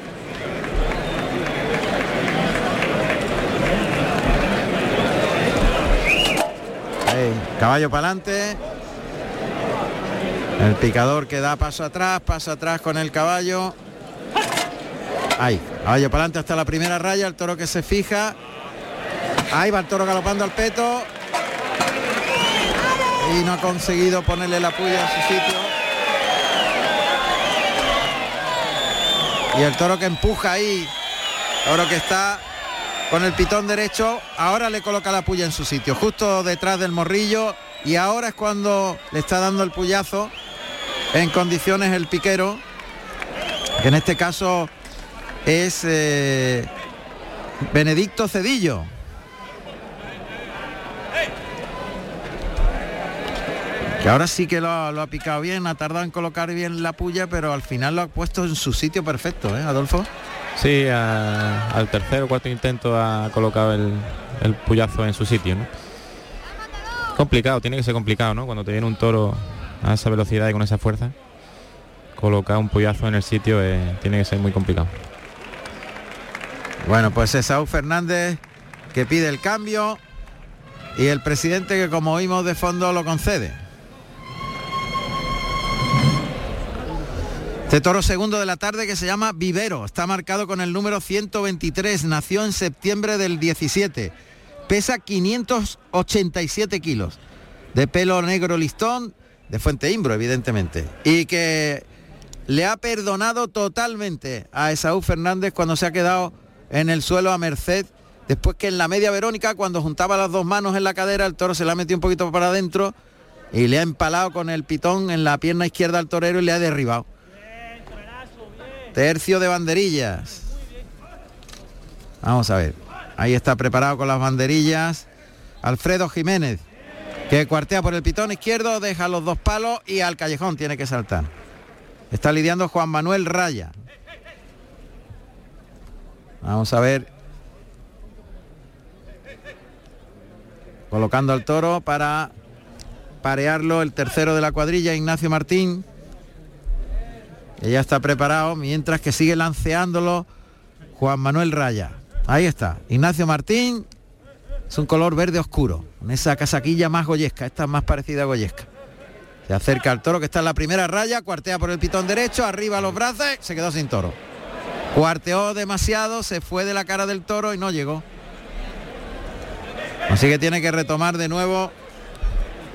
Ahí, caballo para adelante. El picador que da paso atrás, paso atrás con el caballo. Ahí, caballo para adelante hasta la primera raya, el toro que se fija. Ahí va el toro galopando al peto. Y no ha conseguido ponerle la puya a su sitio. Y el toro que empuja ahí. Toro que está con el pitón derecho. Ahora le coloca la puya en su sitio, justo detrás del morrillo. Y ahora es cuando le está dando el puyazo en condiciones el piquero. Que en este caso es eh, Benedicto Cedillo. Que ahora sí que lo, ha- lo ha picado bien, ha tardado en colocar bien la puya, pero al final lo ha puesto en su sitio perfecto, ¿eh, Adolfo? Sí, a- al tercer o cuarto intento ha colocado el, el puyazo en su sitio. ¿no? Complicado, tiene que ser complicado, ¿no? Cuando te viene un toro a esa velocidad y con esa fuerza, colocar un puyazo en el sitio eh, tiene que ser muy complicado. Bueno, pues es Saúl Fernández que pide el cambio y el presidente que como oímos de fondo lo concede. Este toro segundo de la tarde que se llama Vivero, está marcado con el número 123, nació en septiembre del 17, pesa 587 kilos, de pelo negro listón, de Fuente Imbro, evidentemente, y que le ha perdonado totalmente a Esaú Fernández cuando se ha quedado en el suelo a merced, después que en la media Verónica, cuando juntaba las dos manos en la cadera, el toro se la ha metido un poquito para adentro y le ha empalado con el pitón en la pierna izquierda al torero y le ha derribado. Tercio de banderillas. Vamos a ver. Ahí está preparado con las banderillas. Alfredo Jiménez, que cuartea por el pitón izquierdo, deja los dos palos y al callejón tiene que saltar. Está lidiando Juan Manuel Raya. Vamos a ver. Colocando al toro para parearlo el tercero de la cuadrilla, Ignacio Martín. Ya está preparado, mientras que sigue lanceándolo Juan Manuel Raya. Ahí está, Ignacio Martín. Es un color verde oscuro, con esa casaquilla más goyesca, esta es más parecida a goyesca. Se acerca al toro que está en la primera raya, cuartea por el pitón derecho, arriba los brazos, se quedó sin toro. Cuarteó demasiado, se fue de la cara del toro y no llegó. Así que tiene que retomar de nuevo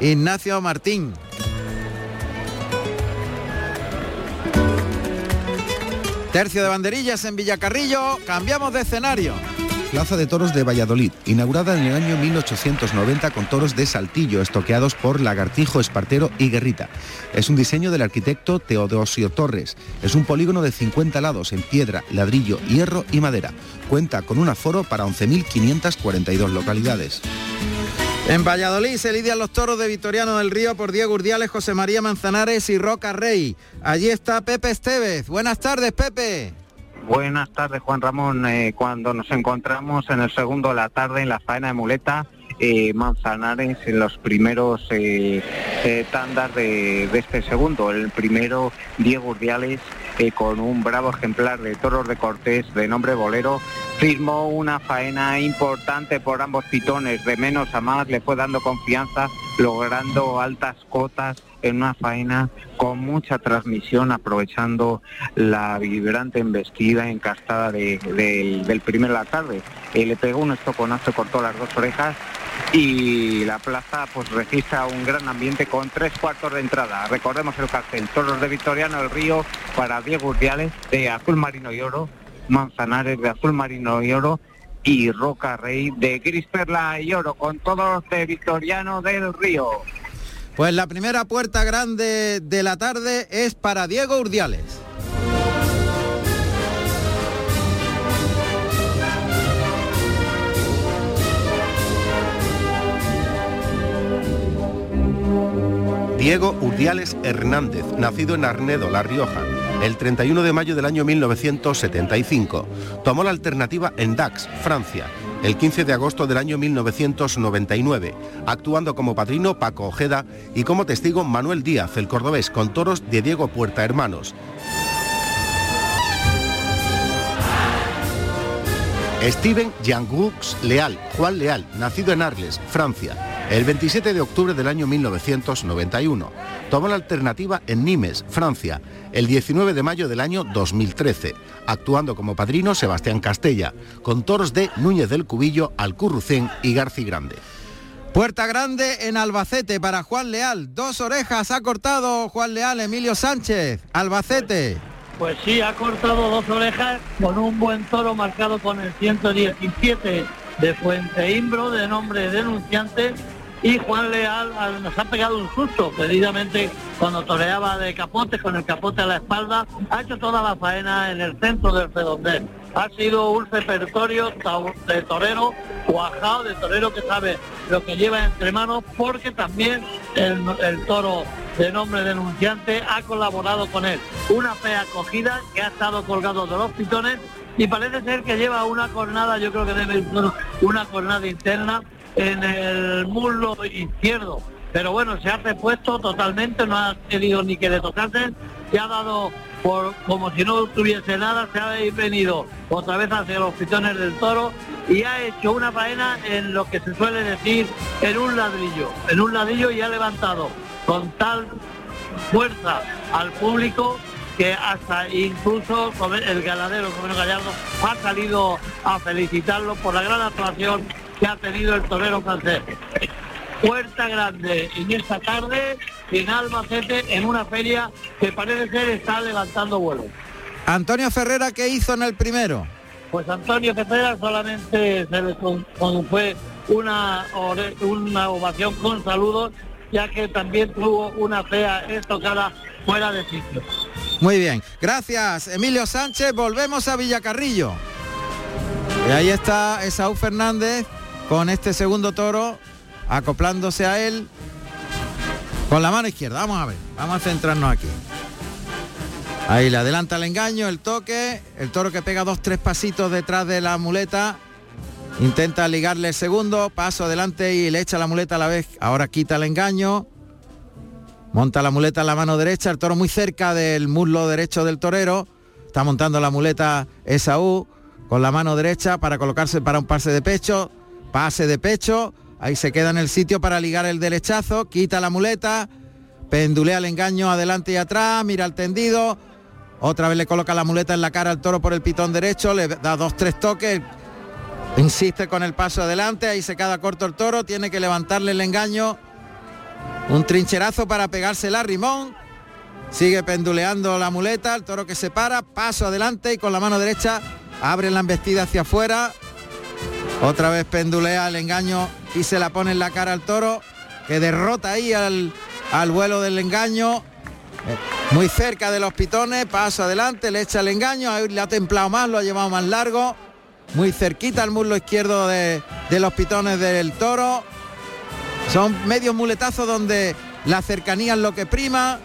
Ignacio Martín. Tercio de banderillas en Villacarrillo, cambiamos de escenario. Plaza de Toros de Valladolid, inaugurada en el año 1890 con toros de saltillo estoqueados por Lagartijo, Espartero y Guerrita. Es un diseño del arquitecto Teodosio Torres. Es un polígono de 50 lados en piedra, ladrillo, hierro y madera. Cuenta con un aforo para 11.542 localidades. En Valladolid se lidian los toros de Victoriano del Río por Diego Urdiales, José María Manzanares y Roca Rey. Allí está Pepe Estevez. Buenas tardes, Pepe. Buenas tardes, Juan Ramón. Eh, cuando nos encontramos en el segundo de la tarde en la faena de muleta, eh, Manzanares en los primeros eh, eh, tandas de, de este segundo. El primero, Diego Urdiales, con un bravo ejemplar de toros de Cortés de nombre Bolero, firmó una faena importante por ambos pitones, de menos a más, le fue dando confianza, logrando altas cotas en una faena con mucha transmisión, aprovechando la vibrante embestida encastada de- del- del primero de la tarde. Eh, le pegó un estoconazo, cortó las dos orejas y la plaza pues registra un gran ambiente con tres cuartos de entrada. Recordemos el cartel, Toros de Victoriano del Río para Diego Urdiales de azul marino y oro, Manzanares de azul marino y oro y Roca Rey de gris perla y oro con todos de Victoriano del Río. Pues la primera puerta grande de la tarde es para Diego Urdiales. Diego Urdiales Hernández, nacido en Arnedo, La Rioja, el 31 de mayo del año 1975. Tomó la alternativa en Dax, Francia, el 15 de agosto del año 1999, actuando como padrino Paco Ojeda y como testigo Manuel Díaz, el cordobés, con toros de Diego Puerta Hermanos. Steven Jean-Gux Leal, Juan Leal, nacido en Arles, Francia, el 27 de octubre del año 1991. Tomó la alternativa en Nimes, Francia, el 19 de mayo del año 2013, actuando como padrino Sebastián Castella, con toros de Núñez del Cubillo, Alcurrucén y Garci Grande. Puerta grande en Albacete para Juan Leal. Dos orejas ha cortado Juan Leal, Emilio Sánchez. Albacete. Pues sí, ha cortado dos orejas con un buen toro marcado con el 117 de Fuente Imbro, de nombre denunciante, y Juan Leal ah, nos ha pegado un susto, precisamente cuando toreaba de capote, con el capote a la espalda, ha hecho toda la faena en el centro del redondel. Ha sido un repertorio de torero cuajado, de torero que sabe lo que lleva entre manos, porque también el, toro de nombre denunciante ha colaborado con él. Una fea acogida que ha estado colgado de los pitones y parece ser que lleva una cornada, yo creo que debe una cornada interna en el muslo izquierdo. Pero bueno, se ha repuesto totalmente, no ha querido ni que le tocasen, se ha dado por como si no tuviese nada, se ha venido otra vez hacia los pitones del toro y ha hecho una faena en lo que se suele decir en un ladrillo, en un ladrillo y ha levantado con tal fuerza al público que hasta incluso el ganadero Comeno Gallardo ha salido a felicitarlo por la gran actuación que ha tenido el torero francés. Puerta grande en esta tarde en Albacete en una feria que parece ser está levantando vuelo. Antonio Ferrera, ¿qué hizo en el primero? Pues Antonio Cepeda solamente se le con- con- fue una, ore- una ovación con saludos, ya que también tuvo una fea estocada fuera de sitio. Muy bien, gracias Emilio Sánchez. Volvemos a Villacarrillo. Y ahí está Esaú Fernández con este segundo toro, acoplándose a él con la mano izquierda. Vamos a ver, vamos a centrarnos aquí. Ahí le adelanta el engaño, el toque, el toro que pega dos, tres pasitos detrás de la muleta. Intenta ligarle el segundo, paso adelante y le echa la muleta a la vez. Ahora quita el engaño. Monta la muleta en la mano derecha, el toro muy cerca del muslo derecho del torero. Está montando la muleta Esaú con la mano derecha para colocarse para un pase de pecho. Pase de pecho. Ahí se queda en el sitio para ligar el derechazo. Quita la muleta. Pendulea el engaño adelante y atrás. Mira el tendido. Otra vez le coloca la muleta en la cara al toro por el pitón derecho. Le da dos, tres toques. Insiste con el paso adelante. Ahí se queda corto el toro. Tiene que levantarle el engaño. Un trincherazo para pegársela a Rimón. Sigue penduleando la muleta, el toro que se para, paso adelante y con la mano derecha abre la embestida hacia afuera. Otra vez pendulea el engaño y se la pone en la cara al toro, que derrota ahí al, al vuelo del engaño. Eh, Muy cerca de los pitones, paso adelante, le echa el engaño, ahí le ha templado más, lo ha llevado más largo. Muy cerquita al muslo izquierdo de, de los pitones del toro. Son medios muletazos donde la cercanía es lo que prima,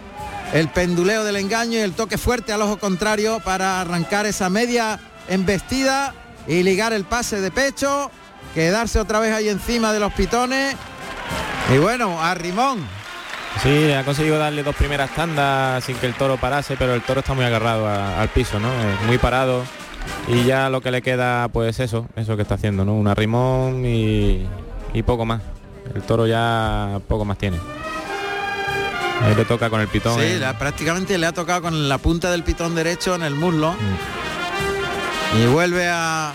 el penduleo del engaño y el toque fuerte al ojo contrario para arrancar esa media embestida y ligar el pase de pecho, quedarse otra vez ahí encima de los pitones. Y bueno, a Rimón. Sí, ha conseguido darle dos primeras tandas sin que el toro parase, pero el toro está muy agarrado a- al piso, ¿no? Muy parado. Y ya lo que le queda, pues eso, eso que está haciendo, ¿no? Un arrimón y, y poco más. El toro ya poco más tiene. Ahí le toca con el pitón. Sí, ¿eh? la- prácticamente le ha tocado con la punta del pitón derecho en el muslo. Y vuelve a,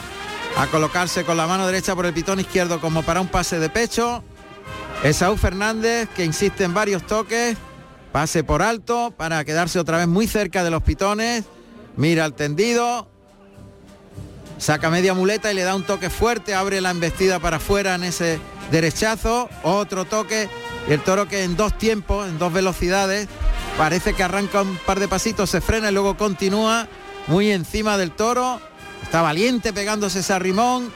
colocarse con la mano derecha por el pitón izquierdo como para un pase de pecho. Esaú Fernández que insiste en varios toques. Pase por alto para quedarse otra vez muy cerca de los pitones. Mira el tendido. Saca media muleta y le da un toque fuerte. Abre la embestida para afuera en ese derechazo. Otro toque. Y el toro que en dos tiempos, en dos velocidades, parece que arranca un par de pasitos, se frena y luego continúa muy encima del toro. Está valiente pegándose ese arrimón.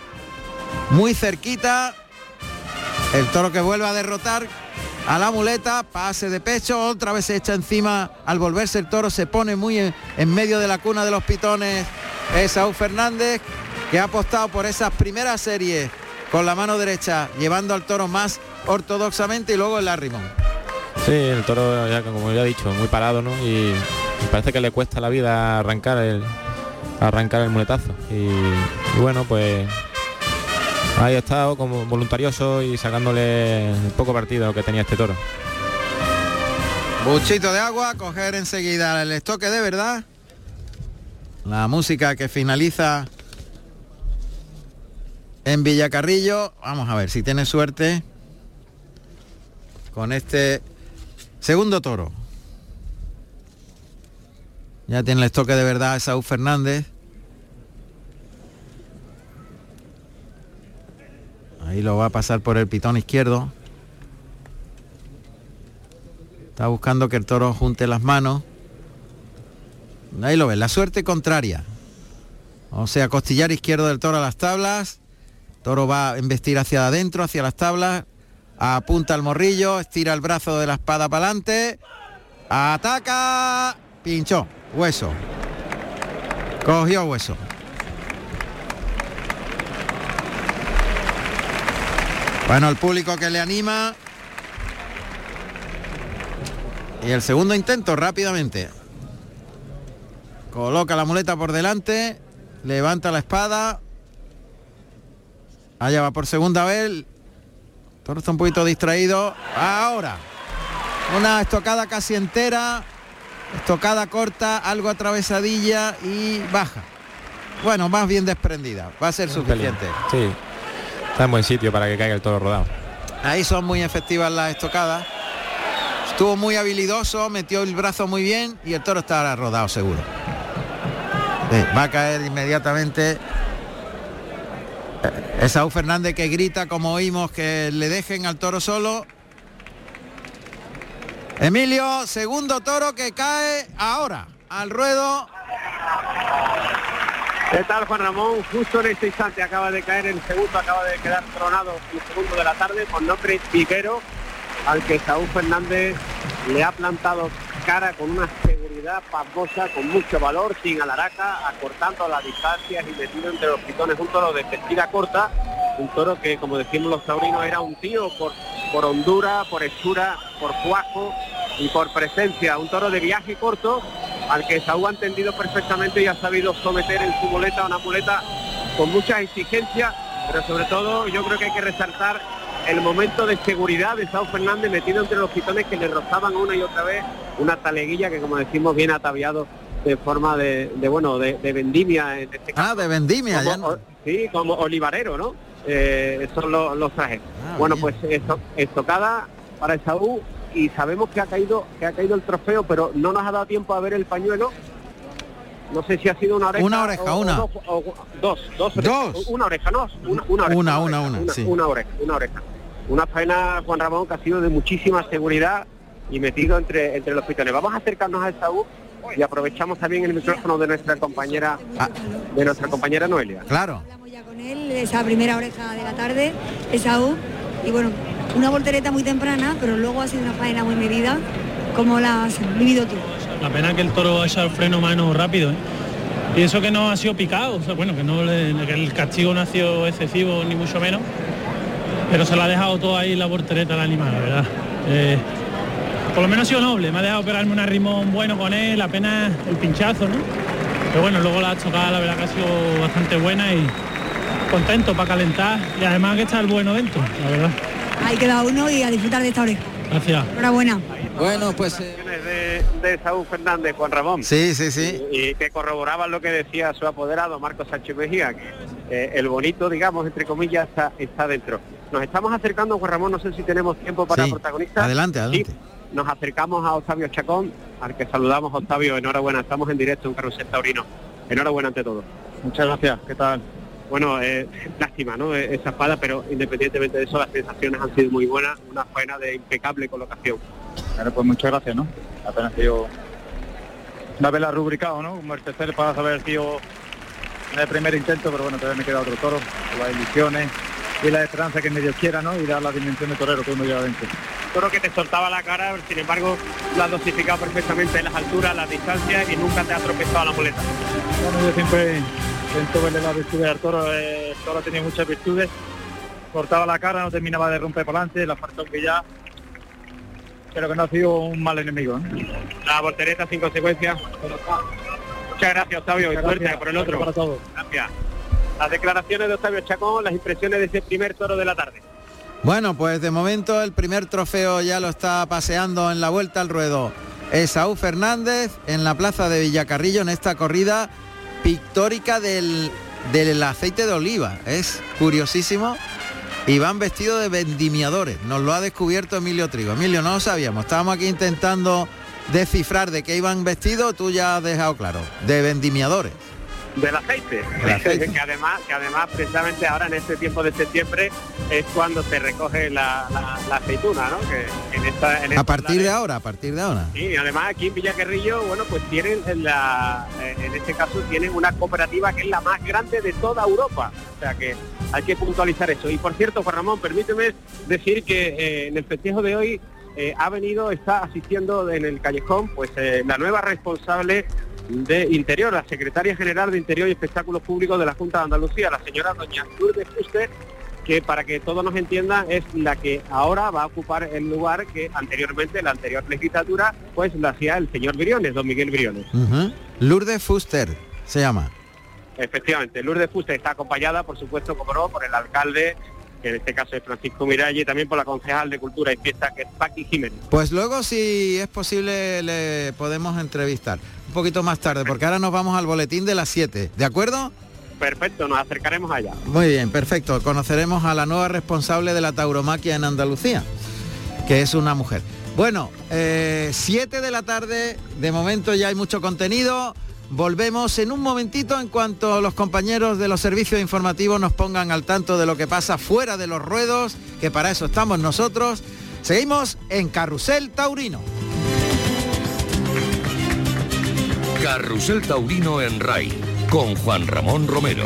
Muy cerquita. El toro que vuelve a derrotar a la muleta, pase de pecho, otra vez se echa encima al volverse el toro, se pone muy en, medio de la cuna de los pitones Esaú Fernández, que ha apostado por esas primeras series con la mano derecha, llevando al toro más ortodoxamente y luego el arrimón. Sí, el toro, ya, como ya he dicho, muy parado, ¿no? Y, y parece que le cuesta la vida arrancar el arrancar el muletazo. Y, bueno, pues ahí ha estado como voluntarioso y sacándole poco partido que tenía este toro. Buchito de agua, coger enseguida el estoque de verdad. La música que finaliza en Villacarrillo. Vamos a ver si tiene suerte con este segundo toro. Ya tiene el estoque de verdad Saúl Fernández. Ahí lo va a pasar por el pitón izquierdo. Está buscando que el toro junte las manos. Ahí lo ves, la suerte contraria. O sea, costillar izquierdo del toro a las tablas. Toro va a embestir hacia adentro, hacia las tablas. Apunta al morrillo, estira el brazo de la espada para adelante. Ataca. Pinchó. Hueso. Cogió hueso. Bueno, el público que le anima. Y el segundo intento rápidamente. Coloca la muleta por delante. Levanta la espada. Allá va por segunda vez. Toro está un poquito distraído. Ahora. Una estocada casi entera. Estocada corta, algo atravesadilla y baja. Bueno, más bien desprendida. Va a ser pelín. suficiente. Sí, está en buen sitio para que caiga el toro rodado. Ahí son muy efectivas las estocadas. Estuvo muy habilidoso, metió el brazo muy bien y el toro está rodado seguro. Sí, va a caer inmediatamente. Eh, Esaú Fernández que grita como oímos que le dejen al toro solo. Emilio, segundo toro que cae ahora al ruedo. ¿Qué tal Juan Ramón? Justo en este instante acaba de caer el segundo, acaba de quedar tronado el segundo de la tarde con nombre Figuero, al que Saúl Fernández le ha plantado cara con una seguridad pasmosa, con mucho valor, sin alaraca, acortando las distancias y metido entre los pitones un toro de testida corta, un toro que como decimos los taurinos era un tío por, por hondura, por hechura, por cuajo y por presencia, un toro de viaje corto al que Saúl ha entendido perfectamente y ha sabido someter en su muleta, una muleta con muchas exigencias, pero sobre todo yo creo que hay que resaltar el momento de seguridad de Saúl Fernández metido entre los pitones que le rozaban una y otra vez una taleguilla que como decimos viene ataviado de forma de, de, bueno de, de, vendimia en este caso. Ah, de vendimia, como, ya no. Sí, como olivarero, ¿no? Eh, son los, los trajes. Ah, bueno, bien. pues esto, estocada para Saúl y sabemos que ha caído que ha caído el trofeo, pero no nos ha dado tiempo a ver el pañuelo. No sé si ha sido una oreja. Una oreja, o- una. dos, o- dos, dos, Dos. orejas. Una oreja, no, una, una oreja. Una, una, una, sí. una oreja, una oreja. Una faena, Juan Ramón, que ha sido de muchísima seguridad y metido entre, entre los pitones. Vamos a acercarnos a Saúl y aprovechamos también el micrófono de nuestra compañera de nuestra compañera Noelia. Claro. con él, esa primera oreja de la tarde, Esaú, y bueno, una voltereta muy temprana, pero luego ha sido una faena muy medida, como la has vivido tú. La pena que el toro ha echado el freno mano rápido, ¿eh? Y eso que no ha sido picado, bueno, que, no el castigo no ha sido excesivo ni mucho menos, pero se la ha dejado todo ahí la voltereta al animal, la verdad. Eh, por lo menos ha sido noble, me ha dejado pegarme un arrimón bueno con él, apenas el pinchazo, ¿no? Pero bueno, luego la chocada la verdad que ha sido bastante buena y contento para calentar y además que está el bueno dentro, la verdad. Ahí queda uno y a disfrutar de esta oreja. Gracias. Enhorabuena. Bueno, pues... De, de Saúl Fernández, Juan Ramón. Sí, sí, sí. Y, y que corroboraban lo que decía su apoderado, Marcos Sánchez Mejía, que eh, el bonito, digamos, entre comillas, está, está dentro. Nos estamos acercando, Juan Ramón, no sé si tenemos tiempo para Sí. protagonistas. Adelante, adelante. Sí, nos acercamos a Octavio Chacón, al que saludamos, Octavio, enhorabuena, estamos en directo en Carrusel Taurino. Enhorabuena ante todo. Muchas gracias, ¿qué tal? Bueno, eh, lástima, ¿no? Eh, Esa espada, pero independientemente de eso, las sensaciones han sido muy buenas, una faena de impecable colocación. Bueno, pues muchas gracias, ¿no? Apenas sido una vela rubricado, ¿no? El tercer para saber sido en el primer intento, pero bueno, todavía me queda otro toro, las ilusiones y la esperanza que medio quiera, ¿no? Y dar la dimensión de torero que uno lleva dentro. Toro que te soltaba la cara, sin embargo, lo has dosificado perfectamente en las alturas, las distancias y nunca te ha tropezado la muleta. Bueno, yo siempre intento verle las virtudes al toro, eh, el toro tenía muchas virtudes, cortaba la cara, no terminaba de romper por delante, la falta que ya, pero que no ha sido un mal enemigo, ¿eh? La voltereta sin consecuencias. Muchas gracias, Octavio, y suerte por el otro. Para todos. Gracias. Las declaraciones de Octavio Chacón, las impresiones de ese primer toro de la tarde. Bueno, pues de momento el primer trofeo ya lo está paseando en la vuelta al ruedo. Esaú Fernández en la plaza de Villacarrillo en esta corrida pictórica del, del aceite de oliva. Es curiosísimo. Y van vestidos de vendimiadores. Nos lo ha descubierto Emilio Trigo. Emilio, no lo sabíamos. Estábamos aquí intentando descifrar de qué iban vestidos. Tú ya has dejado claro. De vendimiadores. Del aceite. Que además, que además precisamente ahora en este tiempo de septiembre es cuando se recoge la, la- la aceituna, ¿no? Que en esta, en A partir de ahora, a partir de ahora. Sí, además aquí en Villacarrillo, bueno, pues tienen en la, eh, en este caso tienen una cooperativa que es la más grande de toda Europa. O sea que hay que puntualizar eso. Y por cierto, Juan Ramón, permíteme decir que eh, en el festejo de hoy eh, ha venido, está asistiendo en el callejón, pues eh, la nueva responsable de Interior, la secretaria general de Interior y Espectáculos Públicos de la Junta de Andalucía, la señora doña Lourdes Fuster, que para que todos nos entiendan es la que ahora va a ocupar el lugar que anteriormente, la anterior legislatura, pues lo hacía el señor Briones, don Miguel Briones. Lourdes Fuster se llama. Efectivamente, Lourdes Fuster está acompañada, por supuesto, como no, por el alcalde, que en este caso es Francisco Miralles, y también por la concejal de Cultura y Fiesta, que es Paqui Jiménez. Pues luego, si es posible, le podemos entrevistar un poquito más tarde, porque ahora nos vamos al boletín de las 7, ¿de acuerdo? Perfecto, nos acercaremos allá. Muy bien, perfecto. Conoceremos a la nueva responsable de la tauromaquia en Andalucía, que es una mujer. Bueno, 7 de la tarde, de momento ya hay mucho contenido. Volvemos en un momentito en cuanto los compañeros de los servicios informativos nos pongan al tanto de lo que pasa fuera de los ruedos, que para eso estamos nosotros. Seguimos en Carrusel Taurino. Carrusel Taurino en RAI con Juan Ramón Romero.